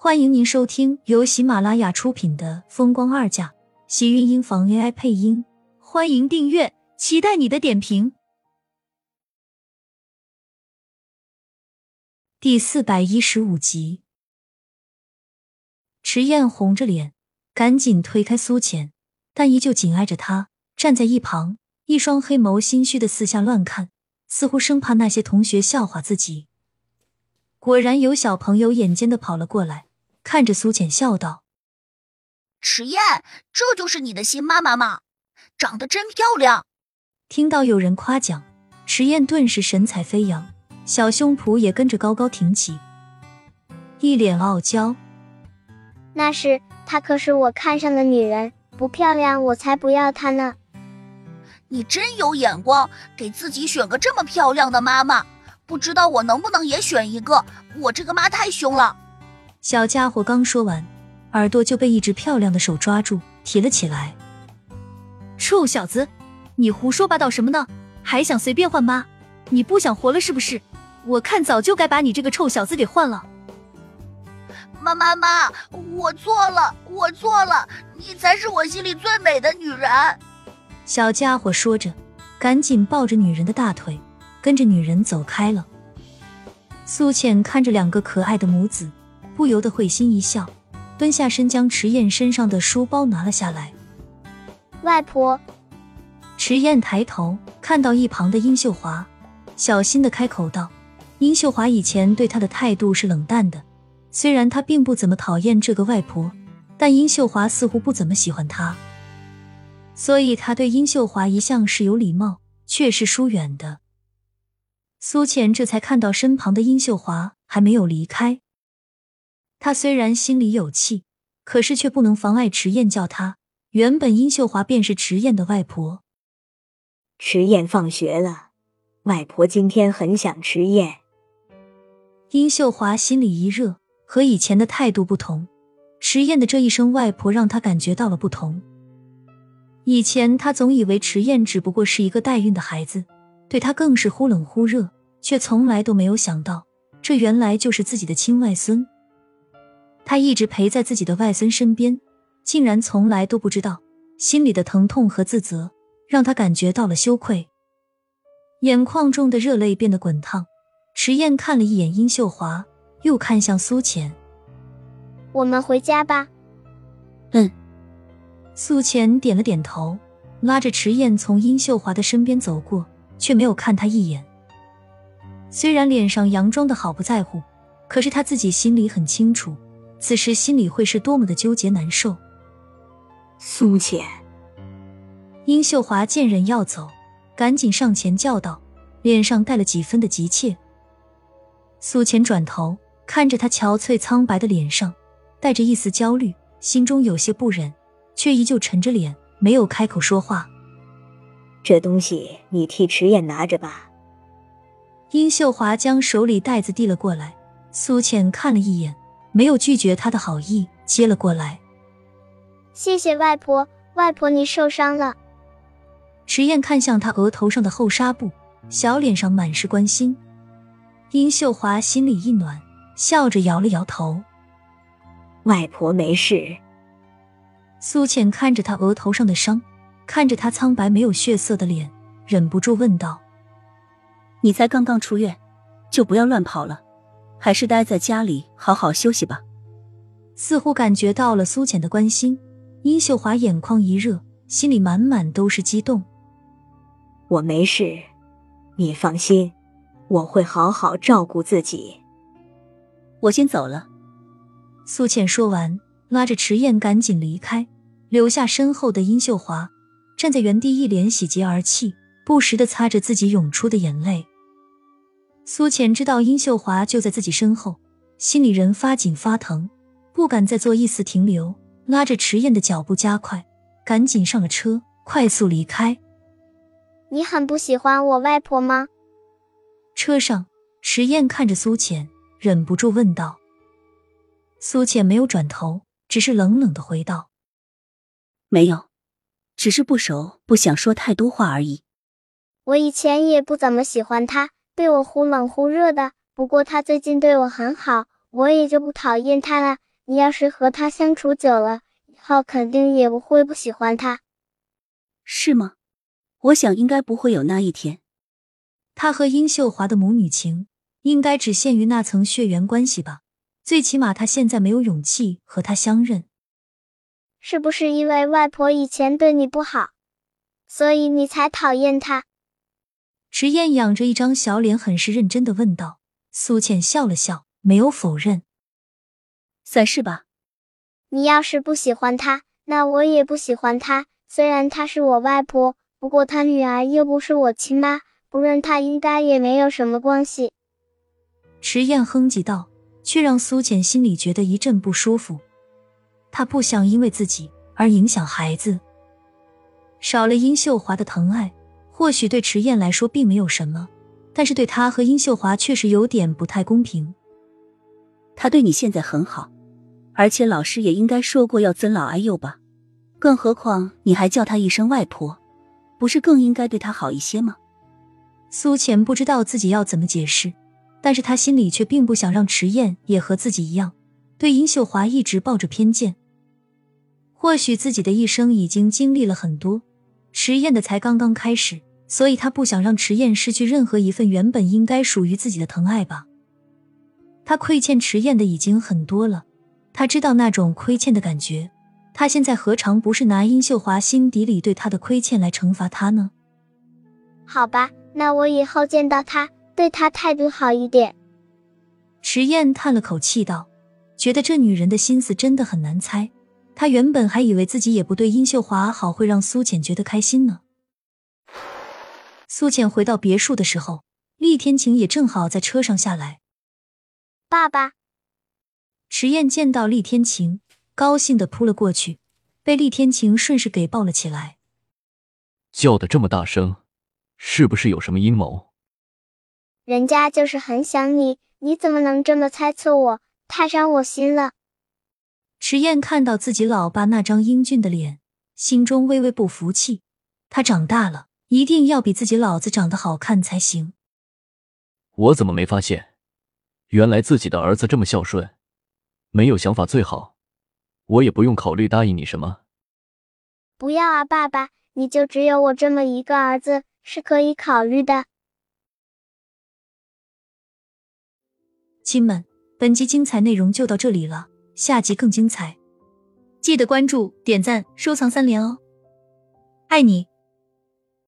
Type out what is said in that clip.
欢迎您收听由喜马拉雅出品的《风光二嫁》，喜运音房 AI 配音。欢迎订阅，期待你的点评。第四百一十五集，迟燕红着脸，赶紧推开苏浅，但依旧紧挨着他，站在一旁，一双黑眸心虚的四下乱看，似乎生怕那些同学笑话自己。果然有小朋友眼尖的跑了过来。看着苏浅笑道：“迟燕，这就是你的新妈妈吗？长得真漂亮。”听到有人夸奖，迟燕顿时神采飞扬，小胸脯也跟着高高挺起，一脸傲娇：“那是她，可是我看上的女人，不漂亮我才不要她呢。”你真有眼光，给自己选个这么漂亮的妈妈。不知道我能不能也选一个？我这个妈太凶了。小家伙刚说完，耳朵就被一只漂亮的手抓住，提了起来。臭小子，你胡说八道什么呢？还想随便换妈？你不想活了是不是？我看早就该把你这个臭小子给换了。妈妈妈，我错了，我错了，你才是我心里最美的女人。小家伙说着，赶紧抱着女人的大腿，跟着女人走开了。苏浅看着两个可爱的母子。不由得会心一笑，蹲下身将迟燕身上的书包拿了下来。外婆，迟燕抬头看到一旁的殷秀华，小心的开口道：“殷秀华以前对她的态度是冷淡的，虽然她并不怎么讨厌这个外婆，但殷秀华似乎不怎么喜欢她，所以她对殷秀华一向是有礼貌，却是疏远的。”苏浅这才看到身旁的殷秀华还没有离开。他虽然心里有气，可是却不能妨碍迟燕叫他。原本殷秀华便是迟燕的外婆。迟燕放学了，外婆今天很想迟燕。殷秀华心里一热，和以前的态度不同。迟燕的这一声外婆让她感觉到了不同。以前她总以为迟燕只不过是一个代孕的孩子，对她更是忽冷忽热，却从来都没有想到，这原来就是自己的亲外孙。他一直陪在自己的外孙身边，竟然从来都不知道心里的疼痛和自责，让他感觉到了羞愧，眼眶中的热泪变得滚烫。迟燕看了一眼殷秀华，又看向苏浅：“我们回家吧。”嗯。苏浅点了点头，拉着迟燕从殷秀华的身边走过，却没有看他一眼。虽然脸上佯装的好不在乎，可是他自己心里很清楚。此时心里会是多么的纠结难受。苏浅，殷秀华见人要走，赶紧上前叫道，脸上带了几分的急切。苏浅转头看着他憔悴苍白的脸上，带着一丝焦虑，心中有些不忍，却依旧沉着脸，没有开口说话。这东西你替迟燕拿着吧。殷秀华将手里袋子递了过来，苏浅看了一眼。没有拒绝他的好意，接了过来。谢谢外婆，外婆你受伤了。池燕看向他额头上的厚纱布，小脸上满是关心。殷秀华心里一暖，笑着摇了摇头：“外婆没事。”苏浅看着他额头上的伤，看着他苍白没有血色的脸，忍不住问道：“你才刚刚出院，就不要乱跑了。”还是待在家里好好休息吧。似乎感觉到了苏浅的关心，殷秀华眼眶一热，心里满满都是激动。我没事，你放心，我会好好照顾自己。我先走了。苏浅说完，拉着迟燕赶紧离开，留下身后的殷秀华站在原地，一脸喜极而泣，不时的擦着自己涌出的眼泪。苏浅知道殷秀华就在自己身后，心里人发紧发疼，不敢再做一丝停留，拉着迟燕的脚步加快，赶紧上了车，快速离开。你很不喜欢我外婆吗？车上，迟燕看着苏浅，忍不住问道。苏浅没有转头，只是冷冷的回道：“没有，只是不熟，不想说太多话而已。我以前也不怎么喜欢他。”对我忽冷忽热的，不过他最近对我很好，我也就不讨厌他了。你要是和他相处久了，以后肯定也不会不喜欢他。是吗？我想应该不会有那一天。他和殷秀华的母女情，应该只限于那层血缘关系吧。最起码他现在没有勇气和他相认。是不是因为外婆以前对你不好，所以你才讨厌她？迟燕仰着一张小脸，很是认真的问道。苏浅笑了笑，没有否认。算是吧。你要是不喜欢她，那我也不喜欢她。虽然她是我外婆，不过她女儿又不是我亲妈，不认她应该也没有什么关系。池燕哼唧道。却让苏浅心里觉得一阵不舒服。她不想因为自己而影响孩子。少了殷秀华的疼爱，或许对迟燕来说并没有什么，但是对他和殷秀华确实有点不太公平。他对你现在很好，而且老师也应该说过要尊老爱幼吧？更何况你还叫他一声外婆，不是更应该对他好一些吗？苏浅不知道自己要怎么解释。但是他心里却并不想让迟燕也和自己一样，对殷秀华一直抱着偏见。或许自己的一生已经经历了很多，迟燕的才刚刚开始，所以他不想让迟燕失去任何一份原本应该属于自己的疼爱吧。他亏欠迟燕的已经很多了，他知道那种亏欠的感觉，他现在何尝不是拿殷秀华心底里对他的亏欠来惩罚他呢？好吧，那我以后见到他。对他态度好一点。迟燕叹了口气道：“觉得这女人的心思真的很难猜。她原本还以为自己也不对殷秀华好，会让苏浅觉得开心呢。”苏浅回到别墅的时候，厉天晴也正好在车上下来。爸爸，迟燕见到厉天晴，高兴的扑了过去，被厉天晴顺势给抱了起来。叫的这么大声，是不是有什么阴谋？人家就是很想你，你怎么能这么猜测我？太伤我心了。迟燕看到自己老爸那张英俊的脸，心中微微不服气。他长大了，一定要比自己老子长得好看才行。我怎么没发现？原来自己的儿子这么孝顺，没有想法最好。我也不用考虑答应你什么。不要啊，爸爸，你就只有我这么一个儿子，是可以考虑的。亲们，本集精彩内容就到这里了，下集更精彩，记得关注、点赞、收藏三连哦，爱你。